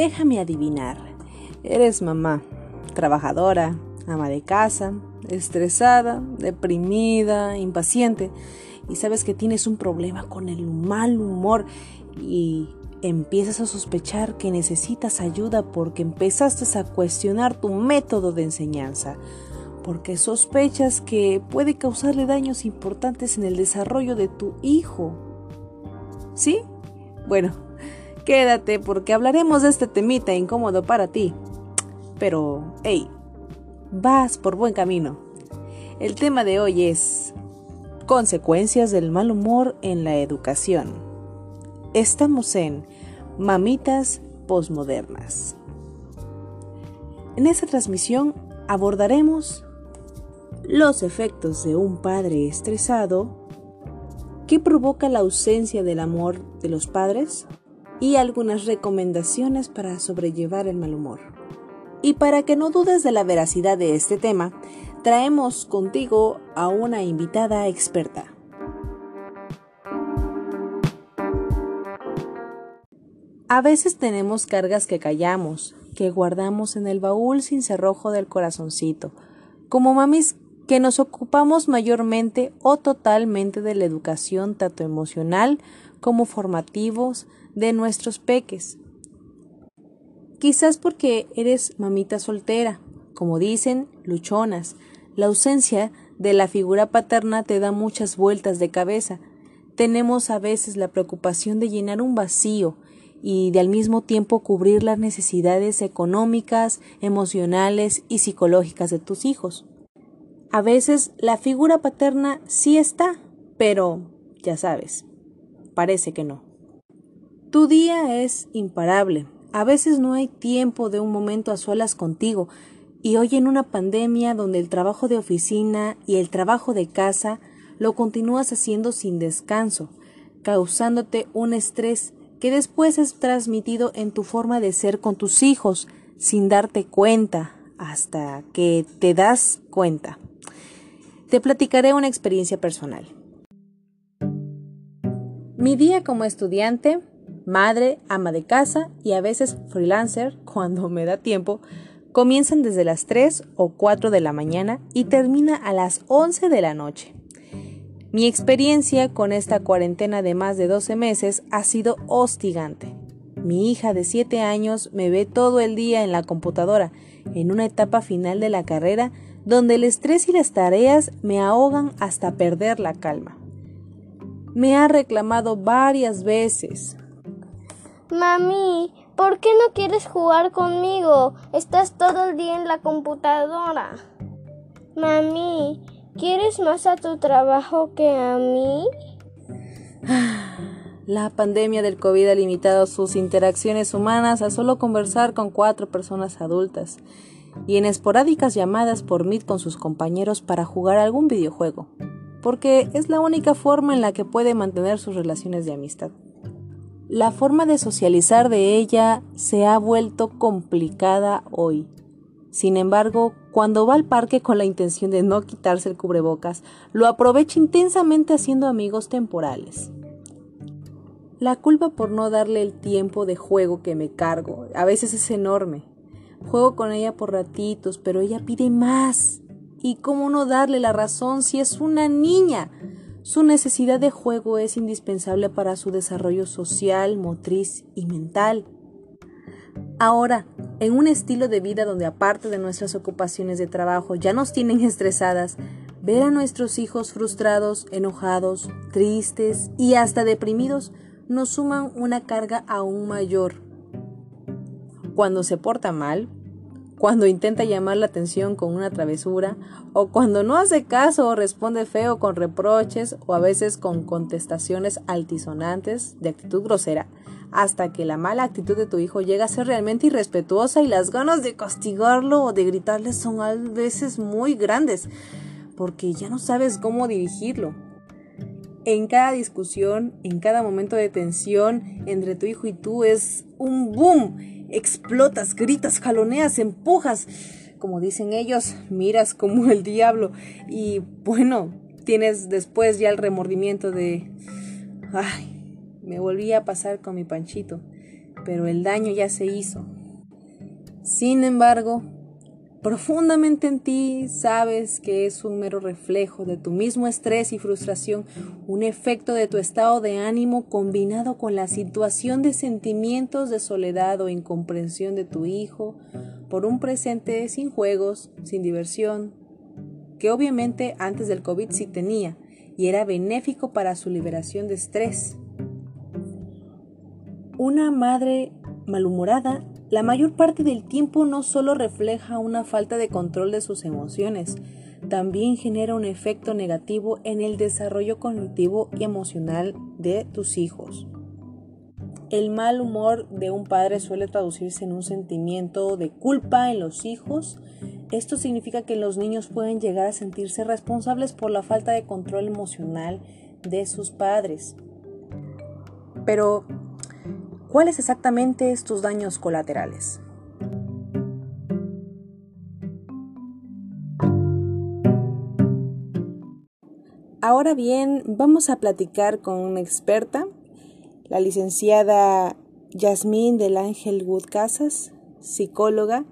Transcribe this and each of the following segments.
déjame adivinar. Eres mamá, trabajadora, ama de casa, estresada, deprimida, impaciente y sabes que tienes un problema con el mal humor y empiezas a sospechar que necesitas ayuda porque empezaste a cuestionar tu método de enseñanza, porque sospechas que puede causarle daños importantes en el desarrollo de tu hijo. ¿Sí? Bueno, quédate porque hablaremos de este temita incómodo para ti. Pero, hey, vas por buen camino. El tema de hoy es consecuencias del mal humor en la educación. Estamos en Mamitas Postmodernas. En esta transmisión abordaremos los efectos de un padre estresado, qué provoca la ausencia del amor de los padres y algunas recomendaciones para sobrellevar el mal humor. Y para que no dudes de la veracidad de este tema, traemos contigo a una invitada experta. A veces tenemos cargas que callamos, que guardamos en el baúl sin cerrojo del corazoncito, como mamis que nos ocupamos mayormente o totalmente de la educación tanto emocional como formativos de nuestros peques. Quizás porque eres mamita soltera, como dicen, luchonas. La ausencia de la figura paterna te da muchas vueltas de cabeza. Tenemos a veces la preocupación de llenar un vacío y de al mismo tiempo cubrir las necesidades económicas, emocionales y psicológicas de tus hijos. A veces la figura paterna sí está, pero ya sabes, parece que no. Tu día es imparable, a veces no hay tiempo de un momento a solas contigo, y hoy en una pandemia donde el trabajo de oficina y el trabajo de casa lo continúas haciendo sin descanso, causándote un estrés que después es transmitido en tu forma de ser con tus hijos, sin darte cuenta, hasta que te das cuenta. Te platicaré una experiencia personal. Mi día como estudiante madre, ama de casa y a veces freelancer, cuando me da tiempo, comienzan desde las 3 o 4 de la mañana y termina a las 11 de la noche. Mi experiencia con esta cuarentena de más de 12 meses ha sido hostigante. Mi hija de 7 años me ve todo el día en la computadora, en una etapa final de la carrera donde el estrés y las tareas me ahogan hasta perder la calma. Me ha reclamado varias veces, Mami, ¿por qué no quieres jugar conmigo? Estás todo el día en la computadora. Mami, ¿quieres más a tu trabajo que a mí? La pandemia del COVID ha limitado sus interacciones humanas a solo conversar con cuatro personas adultas y en esporádicas llamadas por Meet con sus compañeros para jugar algún videojuego, porque es la única forma en la que puede mantener sus relaciones de amistad. La forma de socializar de ella se ha vuelto complicada hoy. Sin embargo, cuando va al parque con la intención de no quitarse el cubrebocas, lo aprovecha intensamente haciendo amigos temporales. La culpa por no darle el tiempo de juego que me cargo a veces es enorme. Juego con ella por ratitos, pero ella pide más. ¿Y cómo no darle la razón si es una niña? Su necesidad de juego es indispensable para su desarrollo social, motriz y mental. Ahora, en un estilo de vida donde aparte de nuestras ocupaciones de trabajo ya nos tienen estresadas, ver a nuestros hijos frustrados, enojados, tristes y hasta deprimidos nos suman una carga aún mayor. Cuando se porta mal, cuando intenta llamar la atención con una travesura, o cuando no hace caso o responde feo con reproches o a veces con contestaciones altisonantes de actitud grosera, hasta que la mala actitud de tu hijo llega a ser realmente irrespetuosa y las ganas de castigarlo o de gritarle son a veces muy grandes, porque ya no sabes cómo dirigirlo. En cada discusión, en cada momento de tensión entre tu hijo y tú es un boom explotas, gritas, jaloneas, empujas, como dicen ellos, miras como el diablo y bueno, tienes después ya el remordimiento de, ay, me volví a pasar con mi panchito. pero el daño ya se hizo. Sin embargo, profundamente en ti sabes que es un mero reflejo de tu mismo estrés y frustración, un efecto de tu estado de ánimo combinado con la situación de sentimientos de soledad o incomprensión de tu hijo por un presente sin juegos, sin diversión, que obviamente antes del COVID sí tenía y era benéfico para su liberación de estrés. Una madre malhumorada la mayor parte del tiempo no solo refleja una falta de control de sus emociones, también genera un efecto negativo en el desarrollo cognitivo y emocional de tus hijos. El mal humor de un padre suele traducirse en un sentimiento de culpa en los hijos. Esto significa que los niños pueden llegar a sentirse responsables por la falta de control emocional de sus padres. Pero ¿Cuáles exactamente estos daños colaterales? Ahora bien, vamos a platicar con una experta, la licenciada Yasmín del Ángel Wood Casas, psicóloga.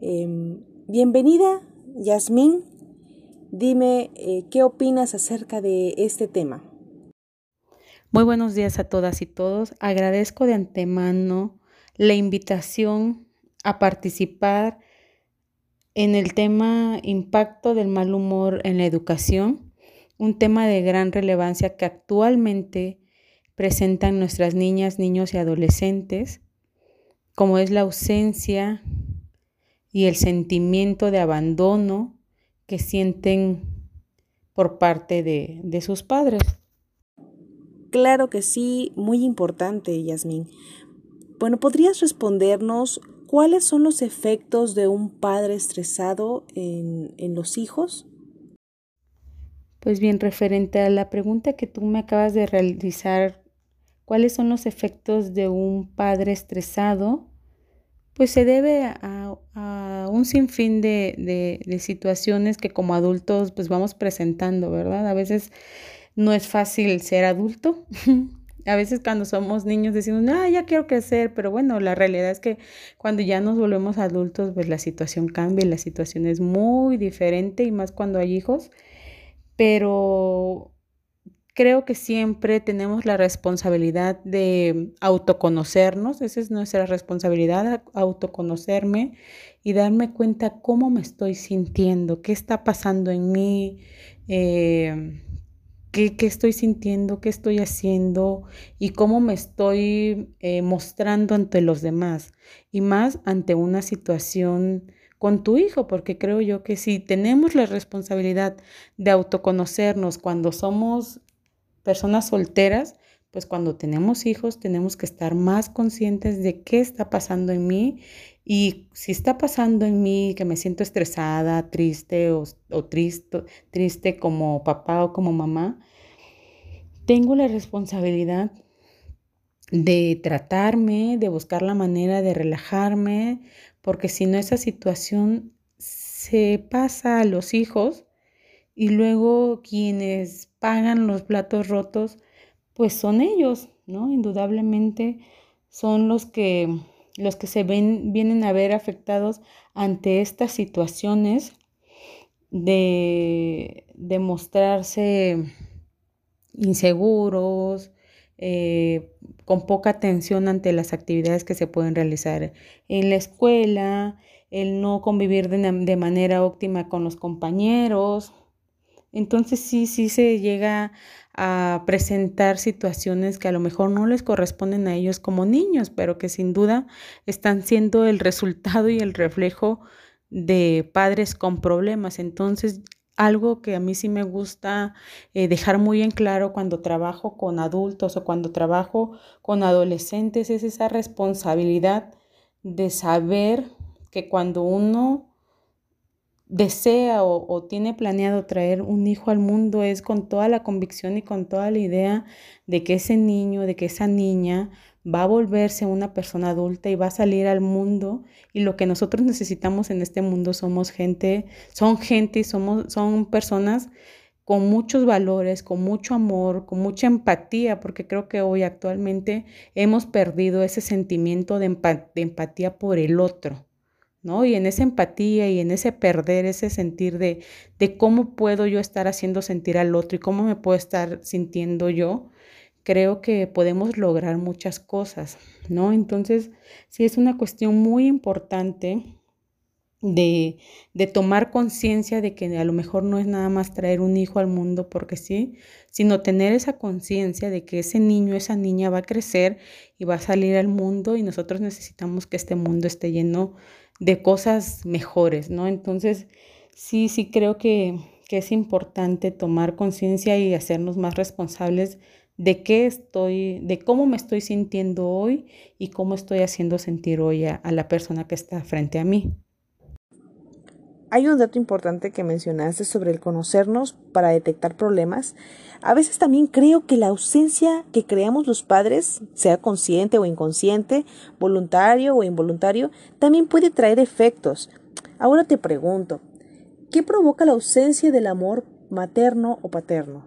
Em, bienvenida, Yasmín. Dime eh, qué opinas acerca de este tema. Muy buenos días a todas y todos. Agradezco de antemano la invitación a participar en el tema impacto del mal humor en la educación, un tema de gran relevancia que actualmente presentan nuestras niñas, niños y adolescentes, como es la ausencia y el sentimiento de abandono que sienten por parte de, sus padres. Claro que sí, muy importante, Yasmín. Bueno, ¿podrías respondernos cuáles son los efectos de un padre estresado en, en los hijos? Pues bien, referente a la pregunta que tú me acabas de realizar, ¿cuáles son los efectos de un padre estresado? Pues se debe a, a un sinfín de, de, de, situaciones que como adultos pues vamos presentando, ¿verdad? A veces no es fácil ser adulto. A veces cuando somos niños decimos, ah, ya quiero crecer, pero bueno, la realidad es que cuando ya nos volvemos adultos, pues la situación cambia y la situación es muy diferente y más cuando hay hijos. Pero creo que siempre tenemos la responsabilidad de autoconocernos, esa es nuestra responsabilidad, autoconocerme y darme cuenta cómo me estoy sintiendo, qué está pasando en mí. Eh, qué, estoy sintiendo, qué estoy haciendo y cómo me estoy eh, mostrando ante los demás y más ante una situación con tu hijo, porque creo yo que si tenemos la responsabilidad de autoconocernos cuando somos personas solteras, pues cuando tenemos hijos tenemos que estar más conscientes de qué está pasando en mí y si está pasando en mí que me siento estresada, triste o, triste, triste como papá o como mamá, tengo la responsabilidad de tratarme, de buscar la manera de relajarme, porque si no esa situación se pasa a los hijos y luego quienes pagan los platos rotos, pues son ellos, ¿no? Indudablemente son los que los que se ven, vienen a ver afectados ante estas situaciones de, de mostrarse inseguros, eh, con poca atención ante las actividades que se pueden realizar en la escuela, el no convivir de, de manera óptima con los compañeros. Entonces sí, sí se llega a presentar situaciones que a lo mejor no les corresponden a ellos como niños, pero que sin duda están siendo el resultado y el reflejo de padres con problemas. Entonces, algo que a mí sí me gusta eh, dejar muy en claro cuando trabajo con adultos o cuando trabajo con adolescentes es esa responsabilidad de saber que cuando uno desea o, tiene planeado traer un hijo al mundo es con toda la convicción y con toda la idea de que ese niño, de que esa niña va a volverse una persona adulta y va a salir al mundo. Y lo que nosotros necesitamos en este mundo somos gente, son gente y somos, son personas con muchos valores, con mucho amor, con mucha empatía, porque creo que hoy actualmente hemos perdido ese sentimiento de, empatía por el otro, ¿no? Y en esa empatía y en ese perder, ese sentir de, de cómo puedo yo estar haciendo sentir al otro y cómo me puedo estar sintiendo yo, creo que podemos lograr muchas cosas, ¿no? Entonces, sí es una cuestión muy importante de, de tomar conciencia de que a lo mejor no es nada más traer un hijo al mundo porque sí, sino tener esa conciencia de que ese niño, esa niña va a crecer y va a salir al mundo y nosotros necesitamos que este mundo esté lleno de cosas mejores, ¿no? Entonces, sí, sí creo que, que es importante tomar conciencia y hacernos más responsables de qué estoy, de cómo me estoy sintiendo hoy y cómo estoy haciendo sentir hoy a, la persona que está frente a mí. Hay un dato importante que mencionaste sobre el conocernos para detectar problemas. A veces también creo que la ausencia que creamos los padres, sea consciente o inconsciente, voluntario o involuntario, también puede traer efectos. Ahora te pregunto, ¿qué provoca la ausencia del amor materno o paterno?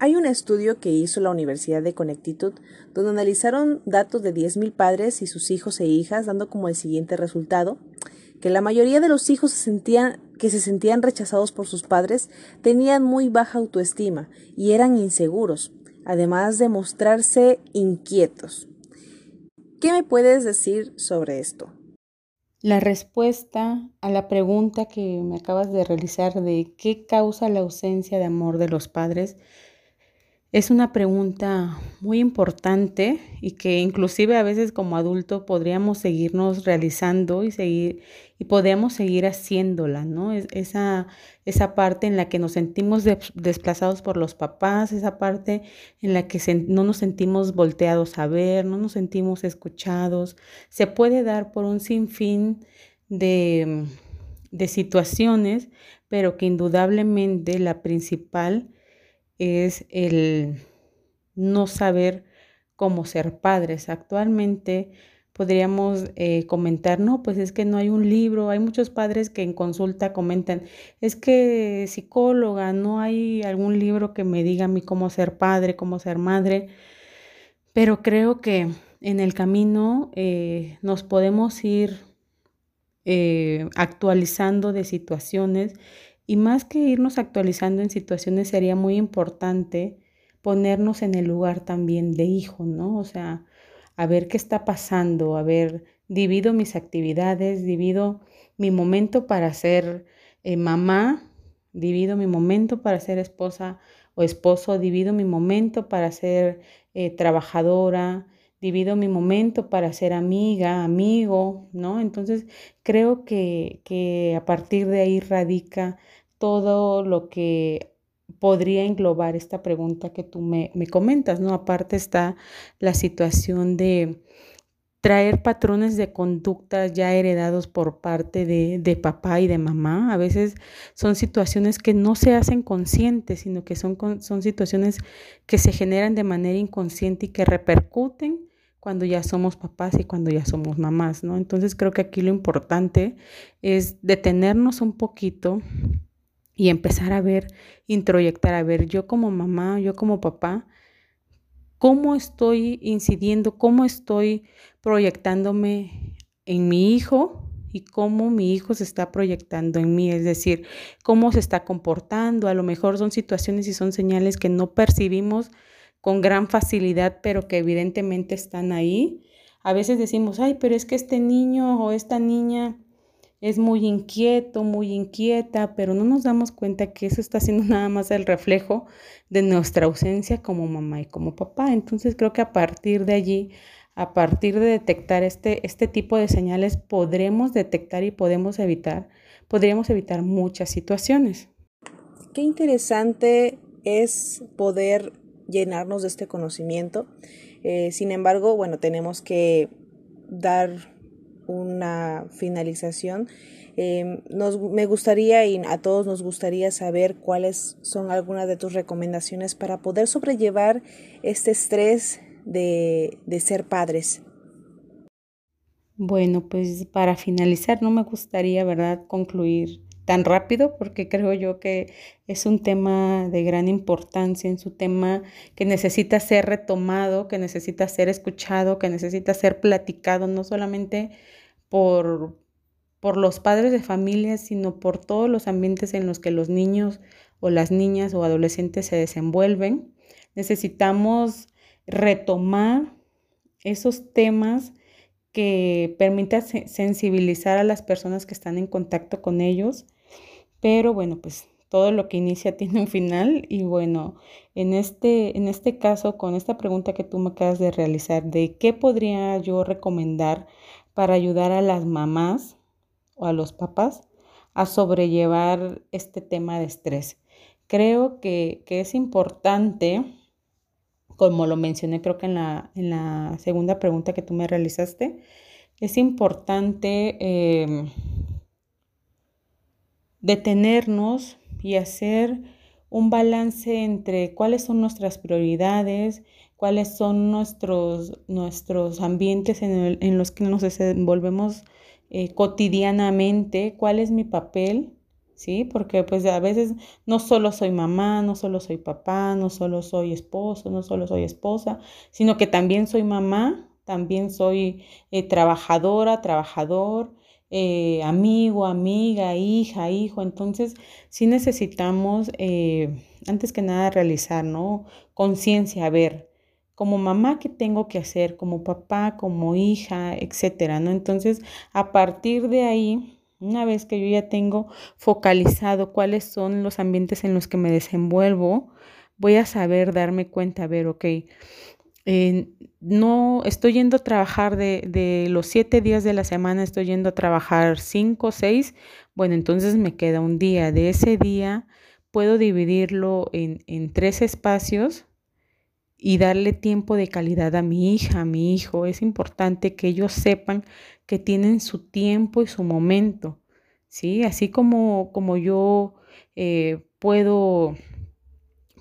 Hay un estudio que hizo la Universidad de Connecticut donde analizaron datos de 10.000 padres y sus hijos e hijas, dando como el siguiente resultado que la mayoría de los hijos que se sentían rechazados por sus padres tenían muy baja autoestima y eran inseguros, además de mostrarse inquietos. ¿Qué me puedes decir sobre esto? La respuesta a la pregunta que me acabas de realizar de qué causa la ausencia de amor de los padres es una pregunta muy importante y que inclusive a veces como adulto podríamos seguirnos realizando y seguir y podríamos seguir haciéndola, ¿no? esa, esa parte en la que nos sentimos desplazados por los papás, esa parte en la que no nos sentimos volteados a ver, no nos sentimos escuchados, se puede dar por un sinfín de, de situaciones, pero que indudablemente la principal es el no saber cómo ser padres. Actualmente podríamos eh, comentar, no, pues es que no hay un libro, hay muchos padres que en consulta comentan, es que psicóloga, no hay algún libro que me diga a mí cómo ser padre, cómo ser madre, pero creo que en el camino eh, nos podemos ir eh, actualizando de situaciones y más que irnos actualizando en situaciones, sería muy importante ponernos en el lugar también de hijo, ¿no? O sea, a ver qué está pasando, a ver, divido mis actividades, divido mi momento para ser eh, mamá, divido mi momento para ser esposa o esposo, divido mi momento para ser eh, trabajadora, divido mi momento para ser amiga, amigo, ¿no? Entonces creo que, que a partir de ahí radica todo lo que podría englobar esta pregunta que tú me, comentas, ¿no? Aparte está la situación de traer patrones de conducta ya heredados por parte de, de, papá y de mamá. A veces son situaciones que no se hacen conscientes, sino que son, son situaciones que se generan de manera inconsciente y que repercuten cuando ya somos papás y cuando ya somos mamás, ¿no? Entonces creo que aquí lo importante es detenernos un poquito y empezar a ver, introyectar, a ver, yo como mamá, yo como papá, cómo estoy incidiendo, cómo estoy proyectándome en mi hijo y cómo mi hijo se está proyectando en mí, es decir, cómo se está comportando. A lo mejor son situaciones y son señales que no percibimos con gran facilidad, pero que evidentemente están ahí. A veces decimos, ay, pero es que este niño o esta niña es muy inquieto, muy inquieta, pero no nos damos cuenta que eso está siendo nada más el reflejo de nuestra ausencia como mamá y como papá. Entonces creo que a partir de allí, a partir de detectar este, este tipo de señales, podremos detectar y podemos evitar, podríamos evitar muchas situaciones. Qué interesante es poder llenarnos de este conocimiento. Eh, sin embargo, bueno, tenemos que dar una finalización. Em, nos, me gustaría y a todos nos gustaría saber cuáles son algunas de tus recomendaciones para poder sobrellevar este estrés de, de ser padres. Bueno, pues para finalizar, no me gustaría, ¿verdad?, concluir tan rápido porque creo yo que es un tema de gran importancia, es un tema que necesita ser retomado, que necesita ser escuchado, que necesita ser platicado, no solamente por, por los padres de familia, sino por todos los ambientes en los que los niños o las niñas o adolescentes se desenvuelven. Necesitamos retomar esos temas que permitan sensibilizar a las personas que están en contacto con ellos. Pero bueno, pues todo lo que inicia tiene un final y bueno, en este, en este caso, con esta pregunta que tú me acabas de realizar, de qué podría yo recomendar para ayudar a las mamás o a los papás a sobrellevar este tema de estrés. Creo que, es importante, como lo mencioné creo que en la, en la, segunda pregunta que tú me realizaste, es importante em, detenernos y hacer un balance entre cuáles son nuestras prioridades, cuáles son nuestros, nuestros ambientes en, en los que nos desenvolvemos eh, cotidianamente, cuál es mi papel, ¿sí? Porque pues a veces no solo soy mamá, no solo soy papá, no solo soy esposo, no solo soy esposa, sino que también soy mamá, también soy eh, trabajadora, trabajador, eh, amigo, amiga, hija, hijo. Entonces, sí necesitamos, antes que nada, realizar, ¿no? Conciencia, ver, como mamá qué tengo que hacer, como papá, como hija, etcétera, ¿no? Entonces, a partir de ahí, una vez que yo ya tengo focalizado cuáles son los ambientes en los que me desenvuelvo, voy a saber darme cuenta, a ver, ok, no estoy yendo a trabajar de, de, los siete días de la semana, estoy yendo a trabajar cinco, seis, bueno, entonces me queda un día. De ese día puedo dividirlo en, en tres espacios y darle tiempo de calidad a mi hija, a mi hijo. Es importante que ellos sepan que tienen su tiempo y su momento, ¿sí? Así como, como yo eh, puedo,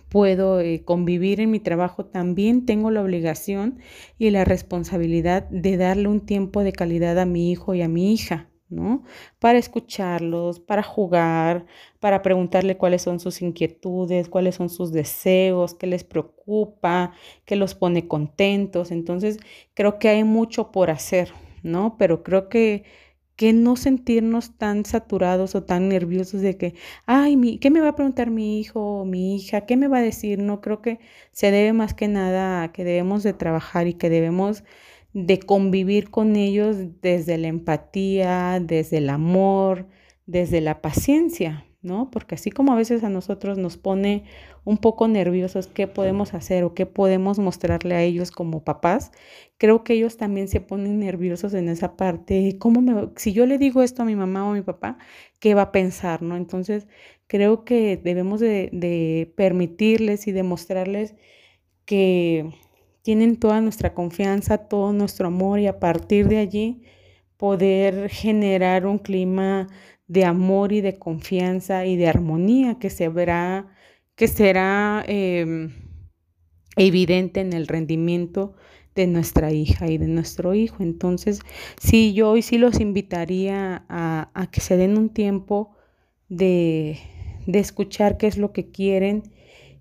puedo eh, convivir en mi trabajo, también tengo la obligación y la responsabilidad de darle un tiempo de calidad a mi hijo y a mi hija. ¿No? Para escucharlos, para jugar, para preguntarle cuáles son sus inquietudes, cuáles son sus deseos, qué les preocupa, qué los pone contentos. Entonces, creo que hay mucho por hacer, ¿no? Pero creo que que no sentirnos tan saturados o tan nerviosos de que, ay, mi, ¿qué me va a preguntar mi hijo o mi hija? ¿Qué me va a decir? No creo que se debe más que nada a que debemos de trabajar y que debemos de convivir con ellos desde la empatía, desde el amor, desde la paciencia, ¿no? Porque así como a veces a nosotros nos pone un poco nerviosos qué podemos hacer o qué podemos mostrarle a ellos como papás, creo que ellos también se ponen nerviosos en esa parte, ¿cómo me, si yo le digo esto a mi mamá o a mi papá, ¿qué va a pensar, no? Entonces, creo que debemos de, de permitirles y demostrarles que tienen toda nuestra confianza, todo nuestro amor y a partir de allí poder generar un clima de amor y de confianza y de armonía que se verá, que será em, evidente en el rendimiento de nuestra hija y de nuestro hijo. Entonces, sí, yo hoy sí los invitaría a, a que se den un tiempo de, de escuchar qué es lo que quieren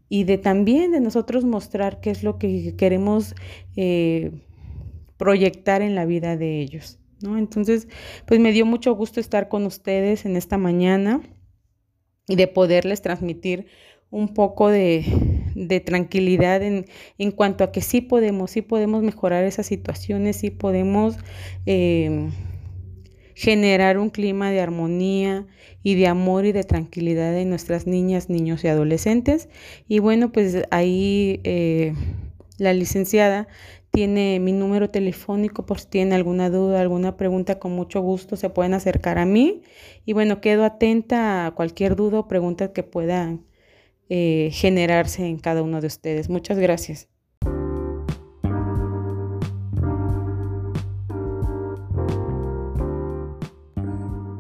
y de también de nosotros mostrar qué es lo que queremos eh, proyectar en la vida de ellos. ¿no? Entonces, pues me dio mucho gusto estar con ustedes en esta mañana y de poderles transmitir un poco de, tranquilidad en, en, cuanto a que sí podemos, sí podemos mejorar esas situaciones, sí podemos eh, generar un clima de armonía y de amor y de tranquilidad en nuestras niñas, niños y adolescentes. Y bueno, pues ahí eh, la licenciada tiene mi número telefónico por si tienen alguna duda, alguna pregunta, con mucho gusto se pueden acercar a mí. Y bueno, quedo atenta a cualquier duda o pregunta que puedan eh, generarse en cada uno de ustedes. Muchas gracias.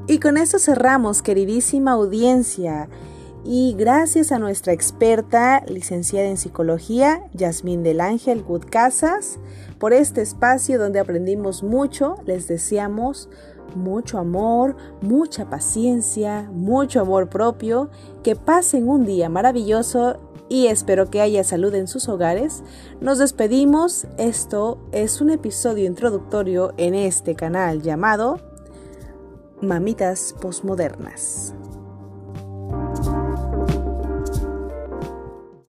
Y con esto cerramos, queridísima audiencia. Y gracias a nuestra experta, licenciada en psicología, Yasmín del Ángel Good Casas, por este espacio donde aprendimos mucho. Les deseamos mucho amor, mucha paciencia, mucho amor propio, que pasen un día maravilloso y espero que haya salud en sus hogares. Nos despedimos. Esto es un episodio introductorio en este canal llamado Mamitas Postmodernas.